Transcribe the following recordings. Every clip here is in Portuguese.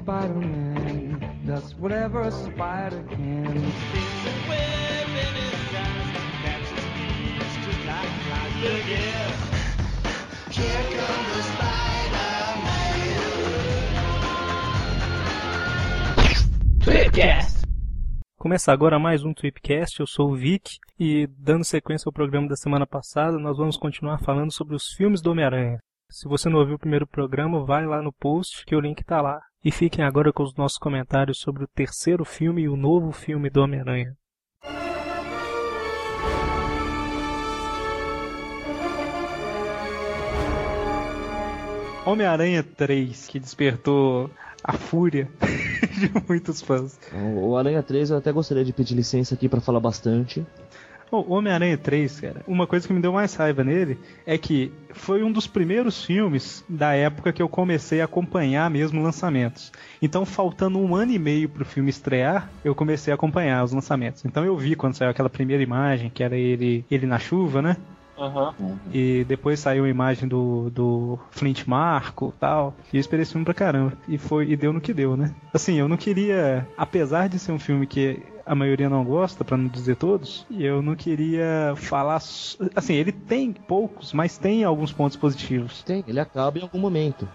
Spider-Man does whatever a spider can. Começa agora mais um Tweepcast, eu sou o Vic e dando sequência ao programa da semana passada, nós vamos continuar falando sobre os filmes do Homem-Aranha. Se você não ouviu o primeiro programa, vai lá no post que o link está lá. E fiquem agora com os nossos comentários sobre o terceiro filme e o novo filme do Homem-Aranha. Homem-Aranha 3, que despertou a fúria de muitos fãs. O Aranha 3 eu até gostaria de pedir licença aqui para falar bastante. O Homem-Aranha 3, cara, uma coisa que me deu mais raiva nele é que foi um dos primeiros filmes da época que eu comecei a acompanhar mesmo lançamentos. Então, faltando um ano e meio pro filme estrear, eu comecei a acompanhar os lançamentos. Então eu vi quando saiu aquela primeira imagem, que era ele, ele na chuva, né? Uhum. E depois saiu a imagem do, do Flint Marco tal. E eu esperei esse filme pra caramba. E foi e deu no que deu, né? Assim, eu não queria. Apesar de ser um filme que a maioria não gosta, para não dizer todos, e eu não queria falar. Assim, ele tem poucos, mas tem alguns pontos positivos. Tem, ele acaba em algum momento.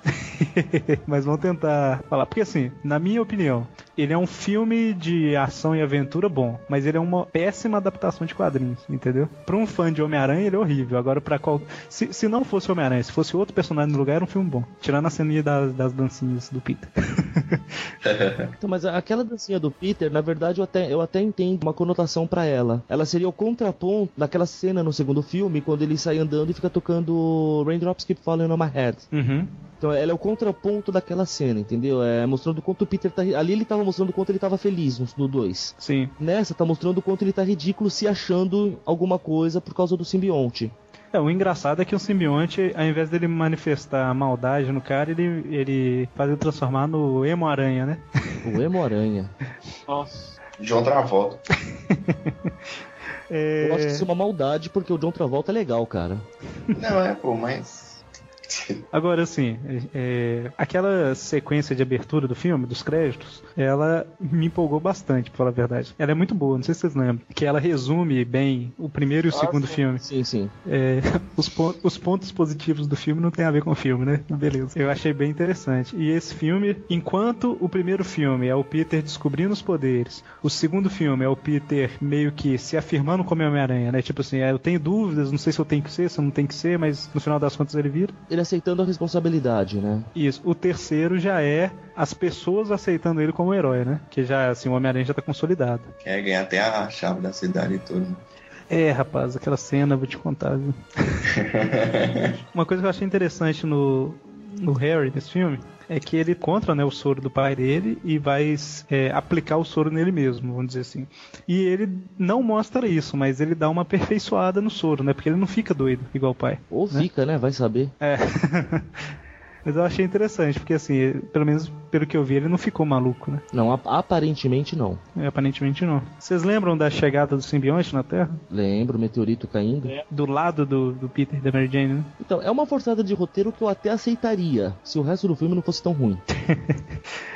mas vamos tentar falar. Porque, assim, na minha opinião, ele é um filme de ação e aventura bom, mas ele é uma péssima adaptação de quadrinhos, entendeu? Pra um fã de Homem-Aranha, ele é horrível. Agora, para qual. Se, se não fosse Homem-Aranha, se fosse outro personagem no lugar, era um filme bom. Tirando a ceninha das, das dancinhas do Peter. então, mas aquela dancinha do Peter, na verdade, eu até, eu até entendo uma conotação para ela. Ela seria o contraponto daquela cena no segundo filme, quando ele sai andando e fica tocando Raindrops Keep Falling on My Head. Uhum. Então ela é o contraponto daquela cena, entendeu? É mostrando quanto o Peter tá. Ali ele tava mostrando quanto ele tava feliz no 2. Sim. Nessa tá mostrando quanto ele tá ridículo se achando alguma coisa por causa do simbionte. É, o engraçado é que o simbionte, ao invés dele manifestar maldade no cara, ele, ele faz ele transformar no emo-aranha, né? O emo-aranha. Nossa. John Travolta. é... Eu acho que isso é uma maldade, porque o John Travolta é legal, cara. Não, é, pô, mas Agora, assim, é, aquela sequência de abertura do filme, dos créditos, ela me empolgou bastante, pra falar a verdade. Ela é muito boa, não sei se vocês lembram. Que ela resume bem o primeiro e o ah, segundo sim. filme. Sim, sim. É, os, os, pontos positivos do filme não tem a ver com o filme, né? Beleza. Eu achei bem interessante. E esse filme, enquanto o primeiro filme é o Peter descobrindo os poderes, o segundo filme é o Peter meio que se afirmando como Homem-Aranha, né? Tipo assim, é, eu tenho dúvidas, não sei se eu tenho que ser, se eu não tenho que ser, mas no final das contas ele vira ele aceitando a responsabilidade, né? Isso. O terceiro já é as pessoas aceitando ele como herói, né? Que já, assim, o Homem-Aranha já tá consolidado. Quer ganhar até a chave da cidade e tudo. É, rapaz, aquela cena, vou te contar, viu? Uma coisa que eu achei interessante no, no Harry, nesse filme, é que ele encontra né, o soro do pai dele e vai é, aplicar o soro nele mesmo, vamos dizer assim. E ele não mostra isso, mas ele dá uma aperfeiçoada no soro, né? Porque ele não fica doido igual o pai. Ou né? fica, né? Vai saber. É. Mas eu achei interessante, porque assim, pelo menos pelo que eu vi, ele não ficou maluco, né? Não, aparentemente não. É, aparentemente não. Vocês lembram da chegada do simbionte na Terra? Lembro, meteorito caindo. É. Do lado do, do Peter e da Mary Jane, né? Então, é uma forçada de roteiro que eu até aceitaria, se o resto do filme não fosse tão ruim.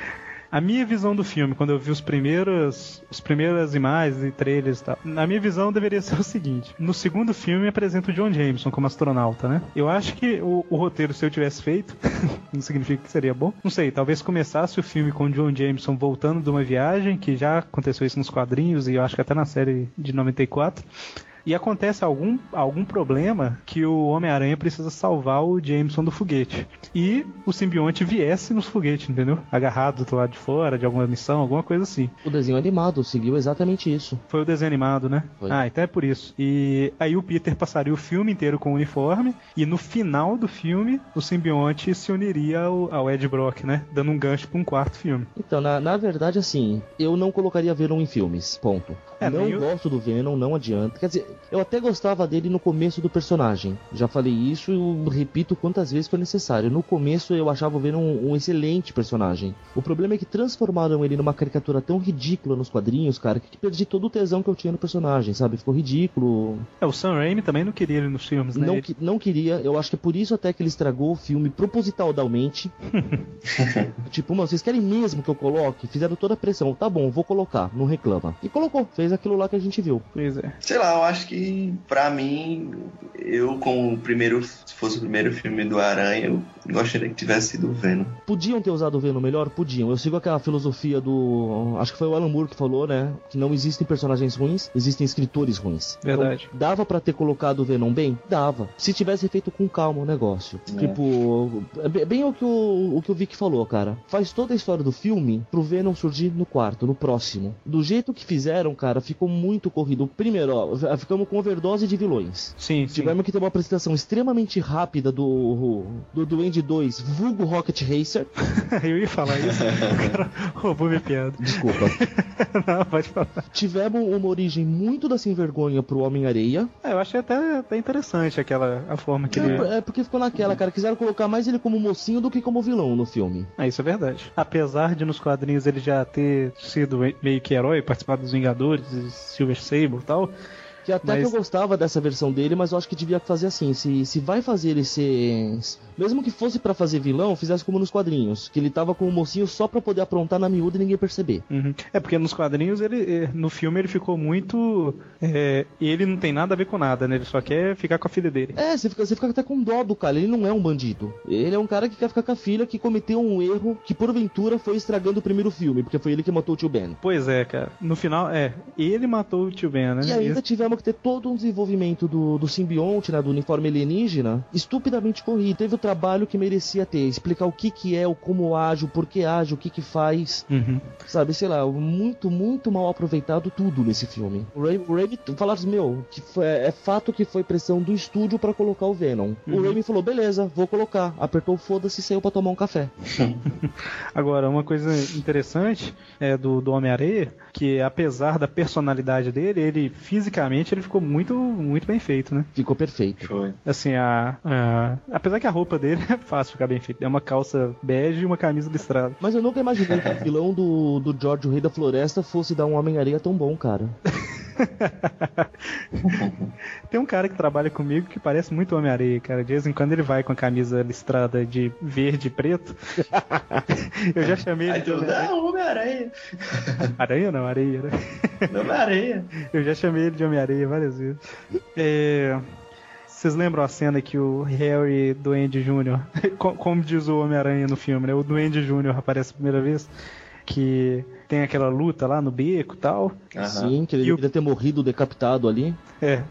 A minha visão do filme, quando eu vi os primeiros, as primeiras imagens e trailers e tal, na minha visão deveria ser o seguinte: no segundo filme apresenta o John Jameson como astronauta, né? Eu acho que o, o roteiro, se eu tivesse feito, não significa que seria bom. Não sei, talvez começasse o filme com o John Jameson voltando de uma viagem, que já aconteceu isso nos quadrinhos e eu acho que até na série de 94 e acontece algum, algum problema que o Homem-Aranha precisa salvar o Jameson do foguete. E o simbionte viesse nos foguetes, entendeu? Agarrado do lado de fora, de alguma missão, alguma coisa assim. O desenho animado seguiu exatamente isso. Foi o desenho animado, né? Foi. Ah, então é por isso. E aí o Peter passaria o filme inteiro com o uniforme, e no final do filme, o simbionte se uniria ao, ao Ed Brock, né? Dando um gancho para um quarto filme. Então, na, na verdade, assim, eu não colocaria Venom em filmes. Ponto. É, não eu... gosto do Venom, não adianta. Quer dizer, Eu até gostava dele no começo do personagem. Já falei isso e eu repito quantas vezes for necessário. No começo eu achava o Venom um, um excelente personagem. O problema é que transformaram ele numa caricatura tão ridícula nos quadrinhos, cara, que perdi todo o tesão que eu tinha no personagem, sabe? Ficou ridículo. É, o Sam Raimi também não queria ele nos filmes, né? Não, que- não queria, eu acho que é por isso até que ele estragou o filme propositalmente. tipo, mano, vocês querem mesmo que eu coloque? Fizeram toda a pressão. Tá bom, vou colocar, não reclama. E colocou, fez aquilo lá que a gente viu. Pois é. Sei lá, eu acho que pra mim, eu como o primeiro, se fosse o primeiro filme do Aranha, eu gostaria que tivesse sido o Venom. Podiam ter usado o Venom melhor? Podiam. Eu sigo aquela filosofia do. Acho que foi o Alan Moore que falou, né? Que não existem personagens ruins, existem escritores ruins. Verdade. Então, dava pra ter colocado o Venom bem? Dava. Se tivesse feito com calma o negócio. É. Tipo, é bem- bem o que o, o que o Vic falou, cara. Faz toda a história do filme pro Venom surgir no quarto, no próximo. Do jeito que fizeram, cara, ficou muito corrido. Primeiro, ó, ficamos com overdose de vilões. Sim, sim. Tivemos que ter uma apresentação extremamente rápida do, do Duende 2, vulgo Rocket Racer. Eu ia falar isso. O cara roubou minha piada. Desculpa. não, pode falar. Tivemos uma origem muito da sem vergonha pro Homem-Areia. É, eu achei até, até interessante aquela a forma que ele. É, é porque ficou naquela, cara. Quiseram colocar mais ele como mocinho do que como vilão no filme. É, isso é verdade. Apesar de nos quadrinhos ele já ter sido meio que herói, participado dos Vingadores, Silver Sable e tal. Que até Mas- que eu gostava dessa versão dele, mas eu acho que devia fazer assim. Se, se vai fazer ele ser. Mesmo que fosse pra fazer vilão, fizesse como nos quadrinhos. Que ele tava com o mocinho só pra poder aprontar na miúda e ninguém perceber. Uhum. É porque nos quadrinhos ele, eh, no filme ele ficou muito, é, ele não tem nada a ver com nada, né? Ele só quer ficar com a filha dele. É, você fica, você fica até com dó do cara. Ele não é um bandido. Ele é um cara que quer ficar com a filha que cometeu um erro que porventura foi estragando o primeiro filme, porque foi ele que matou o tio Ben. Pois é, cara. No final, é, ele matou o tio Ben, né? E ainda tivemos ter todo um desenvolvimento do, do simbionte, né, do uniforme alienígena, estupidamente corrido. Teve o trabalho que merecia ter, explicar o que que é, o como age, o porquê age, o que que faz, Uhum. sabe, sei lá, muito, muito mal aproveitado tudo nesse filme. O Raimi, o Raimi falaram assim, meu, que foi- é fato que foi pressão do estúdio pra colocar o Venom. O Uhum. Raimi falou, beleza, vou colocar. Apertou o foda-se e saiu pra tomar um café. Agora, uma coisa interessante é do, do Homem-Areia, que apesar da personalidade dele, ele fisicamente ele ficou muito, muito bem feito, né? Ficou perfeito. Foi. Assim, a, a- apesar que a roupa dele é fácil ficar bem feita. É uma calça bege e uma camisa listrada. Mas eu nunca imaginei que o vilão do, do George, o Rei da Floresta, fosse dar um Homem-Areia tão bom, cara. Tem um cara que trabalha comigo que parece muito Homem-Areia, cara. De vez em quando ele vai com a camisa listrada de verde e preto. Eu já chamei ele de tu, Homem-Areia. Aranha não, areia, né? Homem-Aranha. Eu já chamei ele de Homem-Areia várias vezes. É, Vocês lembram a cena que o Harry Duende Jr., co- como diz o Homem-Aranha no filme, né? O Duende Jr. aparece a primeira vez, que tem aquela luta lá no beco e tal. Sim, que ele E o- deveria ter morrido decapitado ali. É.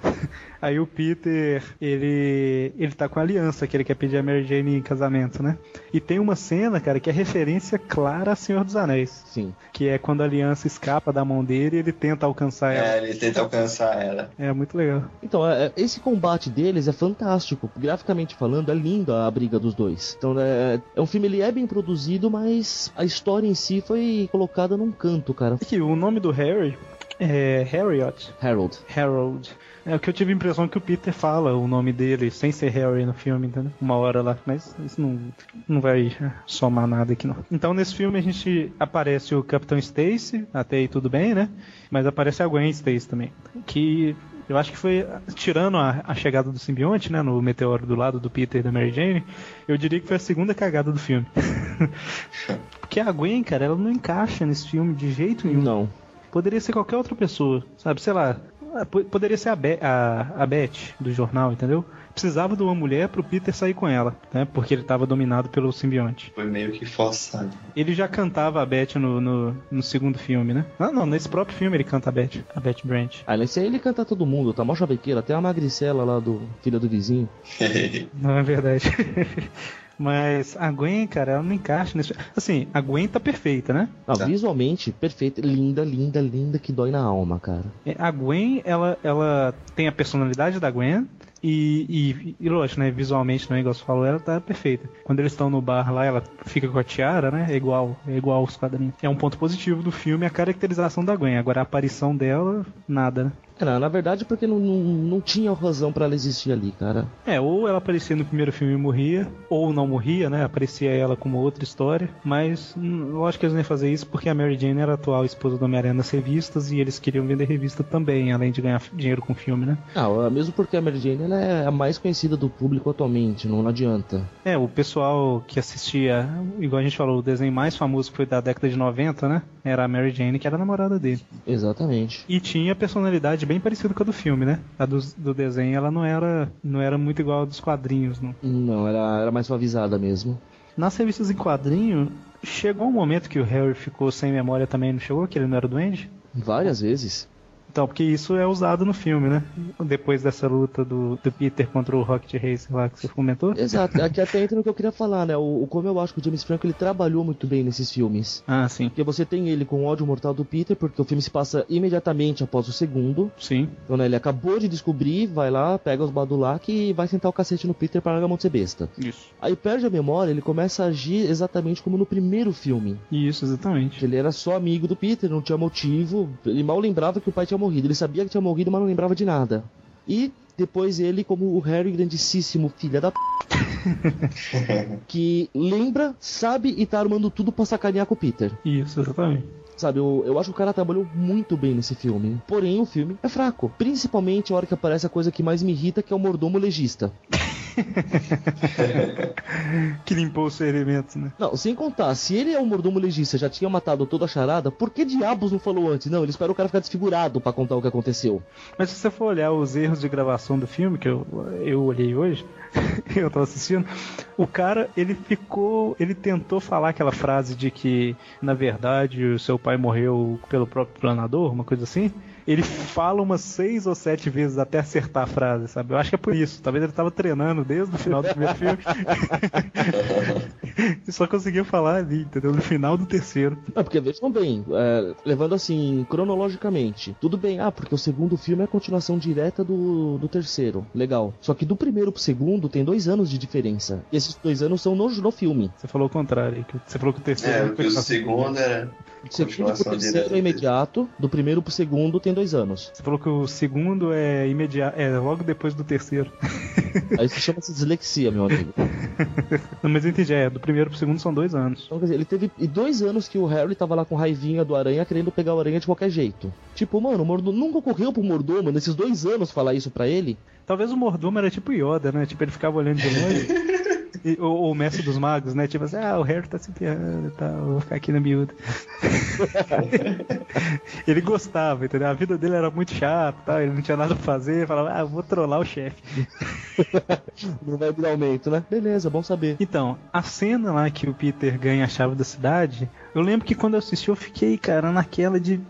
Aí o Peter, ele ele tá com a aliança que ele quer pedir a Mary Jane em casamento, né? E tem uma cena, cara, que é referência clara a Senhor dos Anéis, Sim. que é quando a aliança escapa da mão dele e ele tenta alcançar ela. É, ele tenta alcançar ela. É muito legal. Então, é- é- esse combate deles é fantástico. Graficamente falando, é linda a briga dos dois. Então, é, é um filme, ele é bem produzido, mas a história em si foi colocada num canto, cara. Aqui, o nome do Harry é Harriot. Harold. Harold. É o que eu tive a impressão que o Peter fala o nome dele sem ser Harry no filme, entendeu? Uma hora lá, mas isso não, não vai é, somar nada aqui não. Então nesse filme a gente aparece o Capitão Stacy, até aí tudo bem, né? Mas aparece a Gwen Stacy também, que eu acho que foi, tirando a, a chegada do simbionte, né, no meteoro do lado do Peter e da Mary Jane, eu diria que foi a segunda cagada do filme. Porque a Gwen, cara, ela não encaixa nesse filme de jeito nenhum. Não. Poderia ser qualquer outra pessoa, sabe? Sei lá. Ah, po- Poderia ser a, Be a, a Beth do jornal, entendeu? Precisava de uma mulher pro Peter sair com ela, né? Porque ele tava dominado pelo simbionte. Foi meio que forçado. Ele já cantava a Beth no, no, no segundo filme, né? Ah, não, nesse próprio filme ele canta a Beth, a Beth Branch. Ah, nesse aí ele canta todo mundo, tá mó chavequeira, até a magricela lá do filho do vizinho. Não é verdade. Mas a Gwen, cara, ela não encaixa nesse. Assim, a Gwen tá perfeita, né? Ah, Tá. Visualmente, perfeito, linda, linda, linda, que dói na alma, cara. É, A Gwen, ela, ela tem a personalidade da Gwen. E, e, e lógico, né? Visualmente, né, igual você falou, ela tá perfeita. Quando eles estão no bar lá, ela fica com a tiara, né? É igual, é igual aos quadrinhos. É um ponto positivo do filme a caracterização da Gwen. Agora a aparição dela, nada, né? É, na, verdade, porque não, não, não tinha razão pra ela existir ali, cara. É, ou ela aparecia no primeiro filme e morria, ou não morria, né? Aparecia ela como outra história. Mas eu acho que eles nem iam fazer isso porque a Mary Jane era a atual esposa do Homem-Aranha nas revistas e eles queriam vender revista também, além de ganhar dinheiro com o filme, né? Ah, mesmo porque a Mary Jane ela é a mais conhecida do público atualmente, não adianta. É, o pessoal que assistia, igual a gente falou, o desenho mais famoso que foi da década de 90, né? Era a Mary Jane, que era a namorada dele. Exatamente. E tinha personalidade bem parecida com a do filme, né? A do, do desenho, ela não era, não era muito igual a dos quadrinhos, não. Não, era, era mais suavizada mesmo. Nas revistas em quadrinho, chegou um momento que o Harry ficou sem memória também, não chegou? Que ele não era doente? Várias vezes. Então, porque isso é usado no filme, né? Depois dessa luta do, do Peter contra o Rocket Racer lá que você comentou. Exato, aqui até entra no que eu queria falar, né? O, o como eu acho que o James Franco ele trabalhou muito bem nesses filmes. Ah, sim. Porque você tem ele com o ódio mortal do Peter, porque o filme se passa imediatamente após o segundo. Sim. Então, né, ele acabou de descobrir, vai lá, pega os Badulac e vai sentar o cacete no Peter para largar a mão de ser besta. Isso. Aí perde a memória, ele começa a agir exatamente como no primeiro filme. Isso, exatamente. Ele era só amigo do Peter, não tinha motivo, ele mal lembrava que o pai tinha morrido. Ele sabia que tinha morrido, mas não lembrava de nada. E depois ele, como o Harry grandíssimo filha da p... que lembra, sabe e tá armando tudo pra sacanear com o Peter. Isso, exatamente. Sabe, eu, eu acho que o cara trabalhou muito bem nesse filme. Porém, o filme é fraco. Principalmente a hora que aparece a coisa que mais me irrita, que é o mordomo legista. que limpou os ferimentos, né? Não, sem contar, se ele é o mordomo legista, já tinha matado toda a charada, por que diabos não falou antes? Não, ele esperou o cara ficar desfigurado para contar o que aconteceu. Mas se você for olhar os erros de gravação do filme, que eu, eu olhei hoje, eu tava assistindo, o cara, ele ficou. Ele tentou falar aquela frase de que, na verdade, o seu pai morreu pelo próprio planador, uma coisa assim ele fala umas seis ou sete vezes até acertar a frase, sabe? Eu acho que é por isso. Talvez ele tava treinando desde o final do primeiro filme. e só conseguiu falar ali, entendeu? No final do terceiro. É, porque vejam bem, é, levando assim, cronologicamente, tudo bem, ah, porque o segundo filme é a continuação direta do, do terceiro. Legal. Só que do primeiro pro segundo tem dois anos de diferença. E esses dois anos são no, no filme. Você falou o contrário. Você falou que o terceiro. É, que o segundo era. Do segundo pro terceiro é imediato, do primeiro pro segundo tem dois anos. Você falou que o segundo é imediato, é logo depois do terceiro. Aí isso chama-se dislexia, meu amigo. Não, mas eu entendi, é, do primeiro pro segundo são dois anos. Então, quer dizer, ele teve dois anos que o Harry tava lá com raivinha do aranha, querendo pegar o aranha de qualquer jeito. Tipo, mano, o mordomo nunca ocorreu pro mordomo nesses dois anos falar isso pra ele. Talvez o mordomo era tipo Yoda, né? Tipo, ele ficava olhando de longe. E, o, mestre dos magos, né? Tipo assim, ah, o Harry tá se ferrando e tal, vou ficar aqui na miúda. ele gostava, entendeu? A vida dele era muito chata, tal, ele não tinha nada pra fazer, falava, ah, vou trollar o chefe. não vai dar aumento, né? Beleza, bom saber. Então, a cena lá que o Peter ganha a chave da cidade, eu lembro que quando eu assisti eu fiquei, cara, naquela de.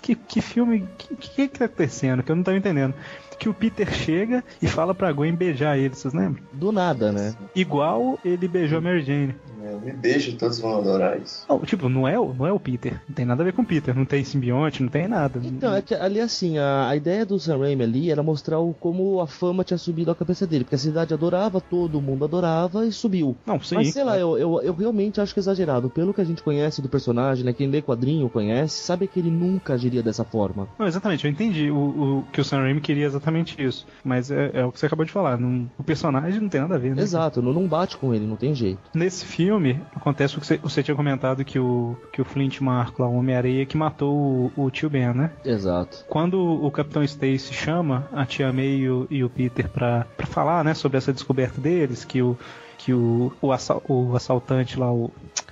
Que, que filme. O que, que, que tá acontecendo? Que eu não tava entendendo que o Peter chega e fala pra Gwen beijar ele, vocês lembram? Do nada, né? Igual ele beijou a Mary Jane. É, me beijo, todos vão adorar isso. Não, tipo, não é, o, não é o Peter. Não tem nada a ver com o Peter. Não tem simbionte, não tem nada. Então, é que ali assim, a, a ideia do Sam Raimi ali era mostrar o, como a fama tinha subido à cabeça dele. Porque a cidade adorava, todo mundo adorava e subiu. Não, sim. Mas sei lá, eu, eu, eu realmente acho que é exagerado. Pelo que a gente conhece do personagem, né? Quem lê quadrinho conhece, sabe que ele nunca agiria dessa forma. Não, exatamente. Eu entendi o, o que o Sam Raimi queria exatamente isso. Mas é, é, o que você acabou de falar. Não, o personagem não tem nada a ver, né? Exato, não, não bate com ele, não tem jeito. Nesse filme, acontece o que você, tinha comentado que o, que o Flint Marco, lá, o Homem-Areia, que matou o, o, tio Ben, né? Exato. Quando o Capitão Stacy chama a tia May e o, e o Peter pra, pra falar, né, sobre essa descoberta deles, que o, que o, o, assal, o assaltante lá, o,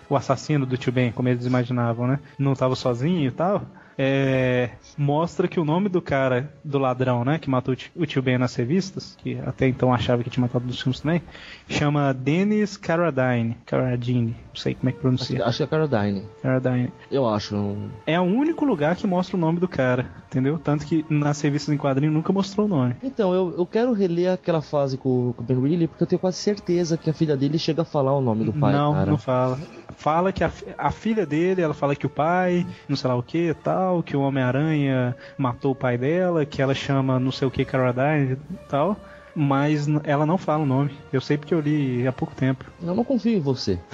o assassino do tio Ben, como eles imaginavam, né? Não estava sozinho e tal é, mostra que o nome do cara, do ladrão, né, que matou o tio Ben nas revistas, que até então achava que tinha matado nos filmes também, chama Dennis Carradine. Carradine, não sei como é que pronuncia. Acho, acho que é Carradine. Carradine. Eu acho. É o único lugar que mostra o nome do cara, entendeu? Tanto que nas revistas em quadrinho nunca mostrou o nome. Então, eu, eu quero reler aquela fase com, com o Ben Reilly, porque eu tenho quase certeza que a filha dele chega a falar o nome do pai, Não, cara. não fala. Fala que a, a filha dele, ela fala que o pai, não sei lá o que tal, que o Homem-Aranha matou o pai dela, que ela chama não sei o que Caradine e tal. Mas ela não fala o nome. Eu sei porque eu li há pouco tempo. Eu não confio em você.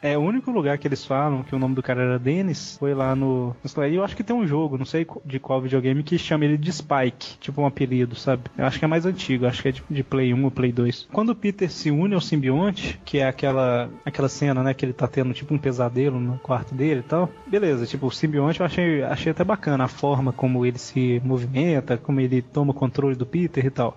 É o único lugar que eles falam que o nome do cara era Dennis foi lá no. E eu acho que tem um jogo, não sei de qual videogame, que chama ele de Spike, tipo um apelido, sabe? Eu acho que é mais antigo, acho que é de, de Play 1 ou Play 2. Quando o Peter se une ao simbionte, que é aquela, aquela cena, né, que ele tá tendo tipo um pesadelo no quarto dele e tal. Beleza, tipo, o simbionte eu achei, achei até bacana a forma como ele se movimenta, como ele toma o controle do Peter e tal.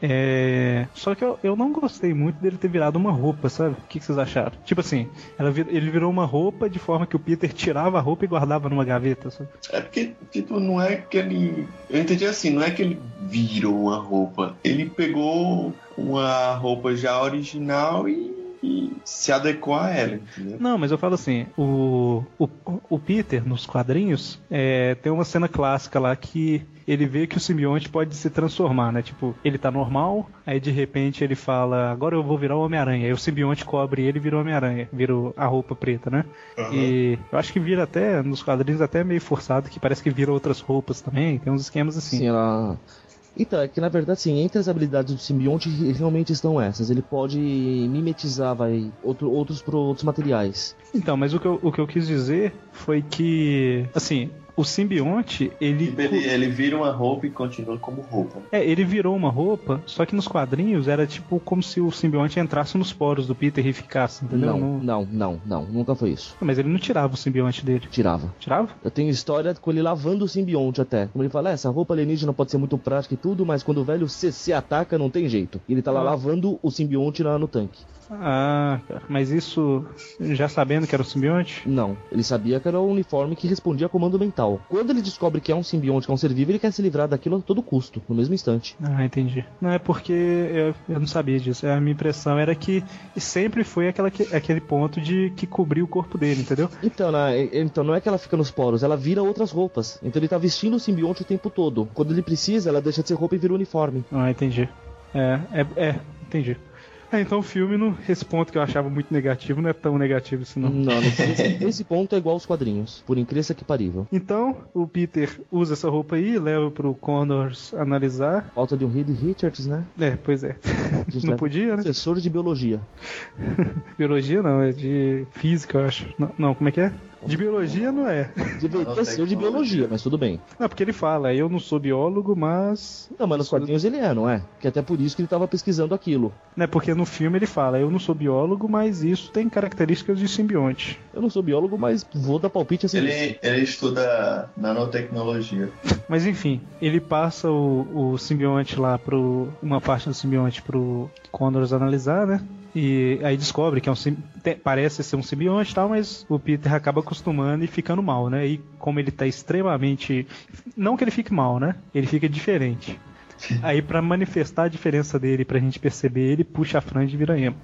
É... Só que eu, eu não gostei muito dele ter virado uma roupa, sabe? O que, que vocês acharam? Tipo assim, vir- ele virou uma roupa de forma que o Peter tirava a roupa e guardava numa gaveta, sabe? É porque, tipo, não é que ele. Eu entendi assim, não é que ele virou uma roupa. Ele pegou uma roupa já original e, e se adequou a ela, entendeu? Não, mas eu falo assim, o, o, o Peter, nos quadrinhos, é, tem uma cena clássica lá que ele vê que o simbionte pode se transformar, né? Tipo, ele tá normal, aí de repente ele fala, agora eu vou virar o Homem-Aranha. Aí o simbionte cobre ele e vira o Homem-Aranha, vira a roupa preta, né? E eu acho que vira até, nos quadrinhos, até meio forçado, que parece que vira outras roupas também, tem uns esquemas assim. Sim, ela. Então, é que na verdade, sim, entre as habilidades do simbionte realmente estão essas. Ele pode mimetizar, vai, outro, outros pro outros materiais. Então, mas o que, eu, o que eu quis dizer foi que, assim, o simbionte, ele. Tipo, ele, ele vira uma roupa e continua como roupa. É, ele virou uma roupa, só que nos quadrinhos era tipo como se o simbionte entrasse nos poros do Peter e ficasse, entendeu? Não, não, não, não, nunca foi isso. Mas ele não tirava o simbionte dele. Tirava. Tirava? Eu tenho história com ele lavando o simbionte até. Como ele fala, "É, essa roupa alienígena pode ser muito prática e tudo, mas quando o velho CC ataca, não tem jeito. E ele tá lá Ah. lavando o simbionte lá no tanque. Ah, cara, mas isso já sabendo que era o simbionte? Não, ele sabia que era o uniforme que respondia a comando mental. Quando ele descobre que é um simbionte, que é um ser vivo, ele quer se livrar daquilo a todo custo, no mesmo instante. Ah, entendi. Não é porque eu, eu não sabia disso. A minha impressão era que sempre foi aquela, que- aquele ponto de que cobriu o corpo dele, entendeu? Então, né, então não é que ela fica nos poros, ela vira outras roupas. Então ele tá vestindo o simbionte o tempo todo. Quando ele precisa, ela deixa de ser roupa e vira uniforme. Ah, entendi. É, é, é entendi. É, então o filme, no, esse ponto que eu achava muito negativo, não é tão negativo assim, não. Não, nesse, esse ponto é igual aos quadrinhos, por incrível que parível. Então, o Peter usa essa roupa aí, leva pro Connors analisar. Falta de um Reed Richards, né? É, pois é. Não podia, né? Professor de biologia. Biologia não, é de física, eu acho. Não, não, como é que é? De biologia não é. Deveria ser de biologia, mas tudo bem. Não, porque ele fala, eu não sou biólogo, mas. Não, mas nos quadrinhos ele é, não é? Que até por isso que ele tava pesquisando aquilo. Né, porque no filme ele fala, eu não sou biólogo, mas isso tem características de simbionte. Eu não sou biólogo, mas vou dar palpite assim. Ele, ele estuda nanotecnologia. Mas enfim, ele passa o, o simbionte lá pro. uma parte do simbionte pro Connors analisar, né? E aí descobre que é um sim- parece ser um simbionte e tal, mas o Peter acaba acostumando e ficando mal, né? E como ele tá extremamente. Não que ele fique mal, né? Ele fica diferente. Aí pra manifestar a diferença dele, pra gente perceber, ele puxa a franja e vira emo.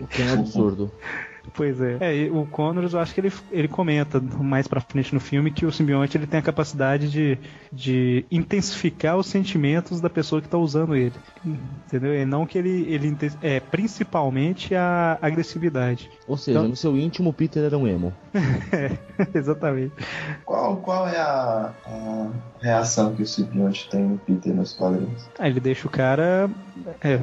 O que é um absurdo. Pois é. É, e o Connors, eu acho que ele, ele comenta mais pra frente no filme que o simbionte ele tem a capacidade de, de intensificar os sentimentos da pessoa que tá usando ele. Entendeu? E não que ele, ele é principalmente a agressividade. Ou seja, Então- no seu íntimo, o Peter era um emo. É, exatamente. Qual, qual é a, a reação que o simbionte tem no Peter nos quadrinhos? Aí ele deixa o cara. É,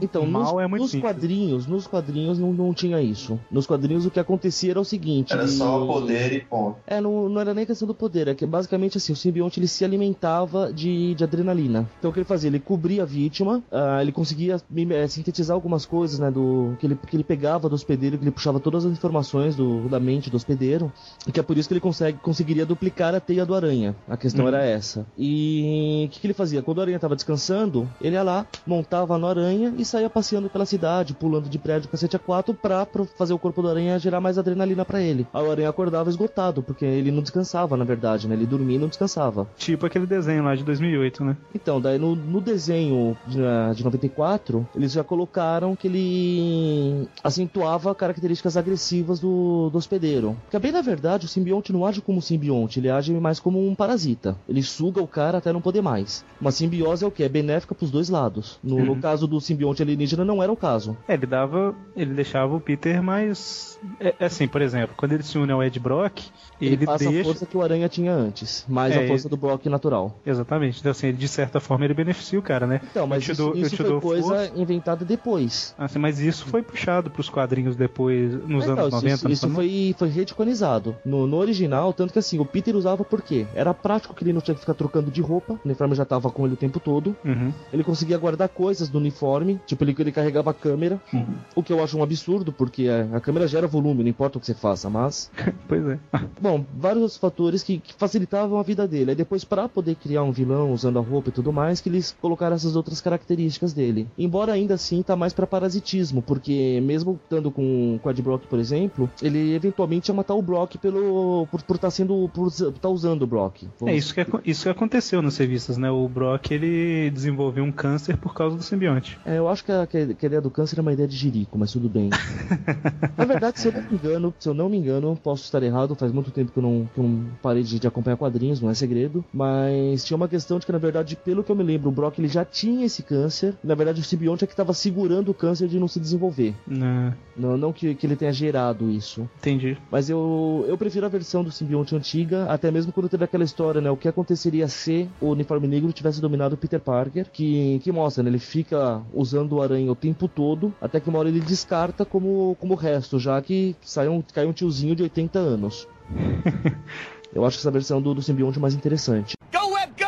Então, Mal nos, é muito nos simples. quadrinhos, nos quadrinhos não, não tinha isso. Nos quadrinhos o que acontecia era o seguinte. Era só poder e ponto. É, não, não era nem questão do poder, é que basicamente assim, o simbionte ele se alimentava de, de adrenalina. Então o que ele fazia? Ele cobria a vítima, ah, ele conseguia eh, sintetizar algumas coisas, né, do que ele, que ele pegava do hospedeiro, que ele puxava todas as informações do, da mente do hospedeiro, e que é por isso que ele consegue, conseguiria duplicar a teia do aranha. A questão Uhum. era essa. E o que, que ele fazia? Quando o aranha estava descansando, ele ia lá, montava no aranha e saía passeando pela cidade, pulando de prédio cacete a quatro pra, pra fazer o corpo do aranha gerar mais adrenalina pra ele. Aí o aranha acordava esgotado, porque ele não descansava, na verdade, né? Ele dormia e não descansava. tipo aquele desenho lá de 2008, né? Então, daí no, no desenho de, ah, de 94, eles já colocaram que ele acentuava características agressivas do, do hospedeiro. Porque, bem na verdade, o simbionte não age como um simbionte, ele age mais como um parasita. Ele suga o cara até não poder mais. Uma simbiose é o que? É benéfica pros dois lados. No, no caso do simbionte alienígena não era o caso. É, ele dava. Ele deixava o Peter mais. É, é assim, por exemplo, quando ele se une ao Ed Brock, Ele, ele, passa a deixa. força que o Aranha tinha antes, mais É, a força do Brock natural. Exatamente. Então, assim, ele, de certa forma, ele beneficia o cara, né? Então, mas isso, dou, eu isso te foi coisa força. inventada depois. Assim, mas isso foi puxado pros quadrinhos depois, nos Então, anos isso- 90. isso, isso foi, não? foi, foi reticonizado. No, no original, tanto que assim, o Peter usava por quê? Era prático que ele não tinha que ficar trocando de roupa, o uniforme já tava com ele o tempo todo. Uhum. Ele conseguia guardar coisas do uniforme, tipo, ele, ele carregava a câmera, Uhum. o que eu acho um absurdo, porque a, a câmera gera volume, não importa o que você faça, mas. Pois é. Bom, vários outros fatores que, que facilitavam a vida dele. Aí depois, pra poder criar um vilão usando a roupa e tudo mais, que eles colocaram essas outras características dele. Embora ainda assim tá mais pra parasitismo, porque mesmo estando com, com o Ed Brock, por exemplo, ele eventualmente ia matar o Brock pelo por estar tá sendo por estar usando o Brock. É isso que, isso que aconteceu nas revistas, né? O Brock ele desenvolveu um câncer por causa do simbionte. É, eu acho que a, que a- que a ideia do câncer é uma ideia de jirico, mas tudo bem. Na verdade, se eu não me engano, se eu não me engano, posso estar errado, faz muito tempo que eu não, que eu não parei de, de acompanhar quadrinhos, não é segredo, mas tinha uma questão de que, na verdade, pelo que eu me lembro, o Brock ele já tinha esse câncer, na verdade o simbionte é que estava segurando o câncer de não se desenvolver. Né? Não, não que, que ele tenha gerado isso. Entendi. Mas eu, eu prefiro a versão do simbionte antiga, até mesmo quando teve aquela história, né? O que aconteceria se o uniforme negro tivesse dominado o Peter Parker, que, que mostra, né? Ele fica usando o aranha o tempo todo, até que uma hora ele descarta como, como o resto, já que sai um, cai um tiozinho de 80 anos. eu acho essa versão do, do simbionte mais interessante. Go, Web, go!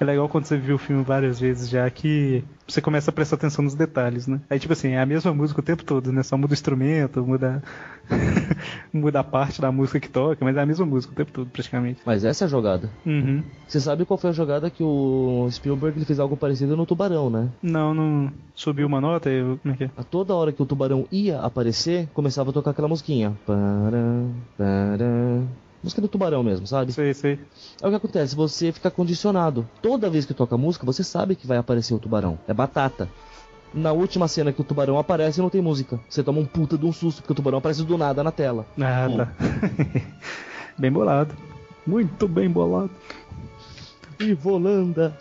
É legal quando você viu o filme várias vezes já que você começa a prestar atenção nos detalhes, né? Aí, tipo assim, é a mesma música o tempo todo, né? Só muda o instrumento, muda, muda a parte da música que toca, mas é a mesma música o tempo todo, praticamente. Mas essa é a jogada. Uhum. Você sabe qual foi a jogada que o Spielberg ele fez algo parecido no Tubarão, né? Não, não subiu uma nota? Eu, como é que é? A toda hora que o tubarão ia aparecer, começava a tocar aquela musiquinha. Pará, pará. Música do tubarão mesmo, sabe? Sei, sei. É o que acontece, você fica condicionado. Toda vez que toca música, você sabe que vai aparecer o tubarão. É batata. Na última cena que o tubarão aparece, não tem música. Você toma um puta de um susto, porque o tubarão aparece do nada na tela. Ah, tá. bem bolado. Muito bem bolado. E Volanda.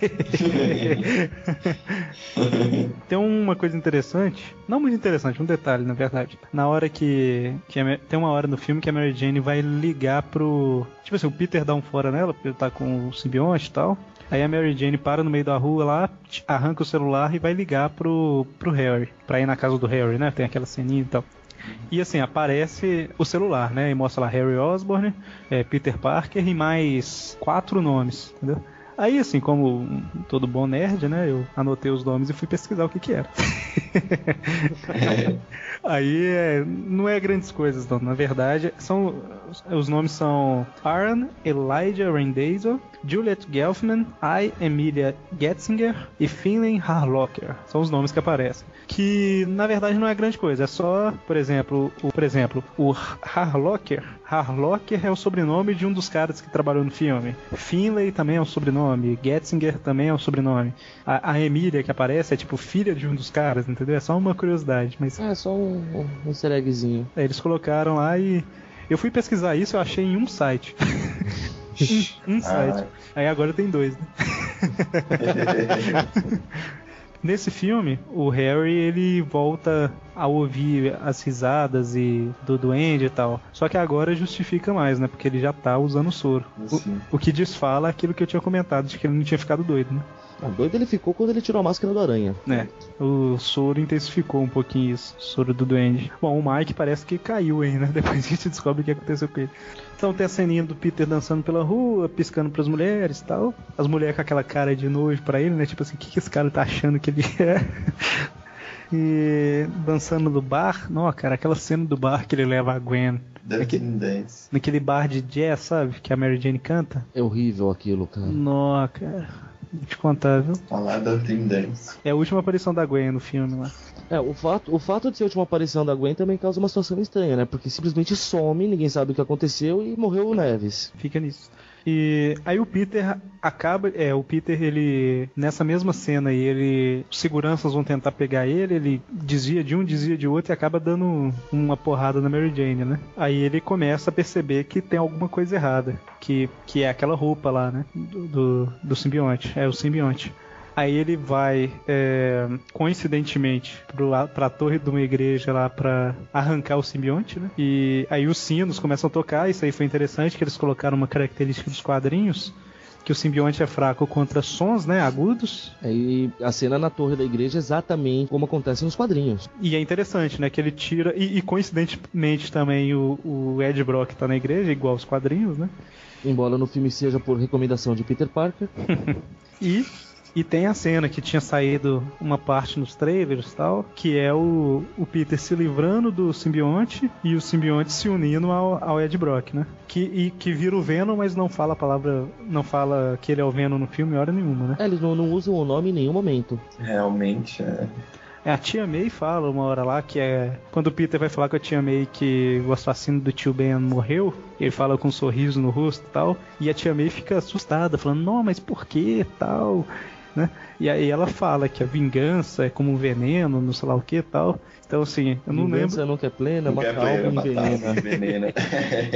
Tem uma coisa interessante, não muito interessante, um detalhe na verdade. Na hora que, que a tem uma hora no filme que a Mary Jane vai ligar pro, tipo assim, o Peter dá um fora nela, porque ele tá com o simbionte e tal. Aí a Mary Jane para no meio da rua lá, arranca o celular e vai ligar pro, pro Harry, pra ir na casa do Harry, né? Tem aquela ceninha e tal. E assim, aparece o celular, né? E mostra lá Harry Osborn, é, Peter Parker e mais quatro nomes, entendeu? Aí, assim, como todo bom nerd, né? Eu anotei os nomes e fui pesquisar o que que era. Aí é, não é grandes coisas, não. Na verdade, são os nomes são Aaron Elijah Rendazel, Juliet Gelfman, I. Emilia Getzinger e Finlay Harlocker. São os nomes que aparecem. Que na verdade não é grande coisa. É só, por exemplo, o, por exemplo, o Harlocker. Harlocker é o sobrenome de um dos caras que trabalhou no filme. Finlay também é um sobrenome. Getzinger também é um sobrenome. A, a Emília que aparece é tipo filha de um dos caras, entendeu? É só uma curiosidade, mas É só um, um easter eggzinho. é, eles colocaram lá e eu fui pesquisar isso, eu achei em um site. um, um site. Aí agora tem dois, né? Nesse filme, o Harry ele volta a ouvir as risadas e do duende e tal. Só que agora justifica mais, né? Porque ele já tá usando o soro. O, o que desfala aquilo que eu tinha comentado, de que ele não tinha ficado doido, né? A doido ele ficou quando ele tirou a máscara do aranha. É, o soro intensificou um pouquinho isso, o soro do duende. Bom, o Mike parece que caiu aí, né? Depois a gente descobre o que aconteceu com ele. Então tem a ceninha do Peter dançando pela rua, piscando pras mulheres e tal. As mulheres com aquela cara de nojo pra ele, né? Tipo assim, o que, que esse cara tá achando que ele é? E dançando no bar. Não, cara, aquela cena do bar que ele leva a Gwen. Dance. Naquele bar de jazz, sabe? Que a Mary Jane canta. É horrível aquilo, cara. Nó, cara. Vou te contar, viu? Falar da Team 10. É a última aparição da Gwen no filme lá. É, o fato, o fato de ser a última aparição da Gwen também causa uma situação estranha, né? Porque simplesmente some, ninguém sabe o que aconteceu e morreu o Neves. Fica nisso. E aí o Peter acaba, é, o Peter ele nessa mesma cena aí, ele os seguranças vão tentar pegar ele, ele desvia de um, desvia de outro e acaba dando uma porrada na Mary Jane, né? Aí ele começa a perceber que tem alguma coisa errada, que que é aquela roupa lá, né, do, do, do simbionte, é o simbionte. Aí ele vai, é, coincidentemente, para a torre de uma igreja lá para arrancar o simbionte, né? E aí os sinos começam a tocar. Isso aí foi interessante que eles colocaram uma característica dos quadrinhos que o simbionte é fraco contra sons, né, agudos. Aí a cena na torre da igreja é exatamente como acontece nos quadrinhos. E é interessante, né, que ele tira e, e coincidentemente também o, o Ed Brock tá na igreja igual os quadrinhos, né? Embora no filme seja por recomendação de Peter Parker. e e tem a cena que tinha saído uma parte nos trailers e tal, que é o, o Peter se livrando do simbionte e o simbionte se unindo ao, ao Ed Brock, né? Que, e, que vira o Venom, mas não fala a palavra. Não fala que ele é o Venom no filme hora nenhuma, né? É, eles não, não usam o nome em nenhum momento. Realmente, é. É, a tia May fala uma hora lá que é. Quando o Peter vai falar com a tia May que o assassino do tio Ben morreu, ele fala com um sorriso no rosto e tal. E a tia May fica assustada, falando, não, mas por que tal? Né? E aí ela fala que a vingança é como um veneno, não sei lá o que tal. Então, assim, eu não vingança lembro. nunca é plena, Nunca é plena, matar envenena. envenena.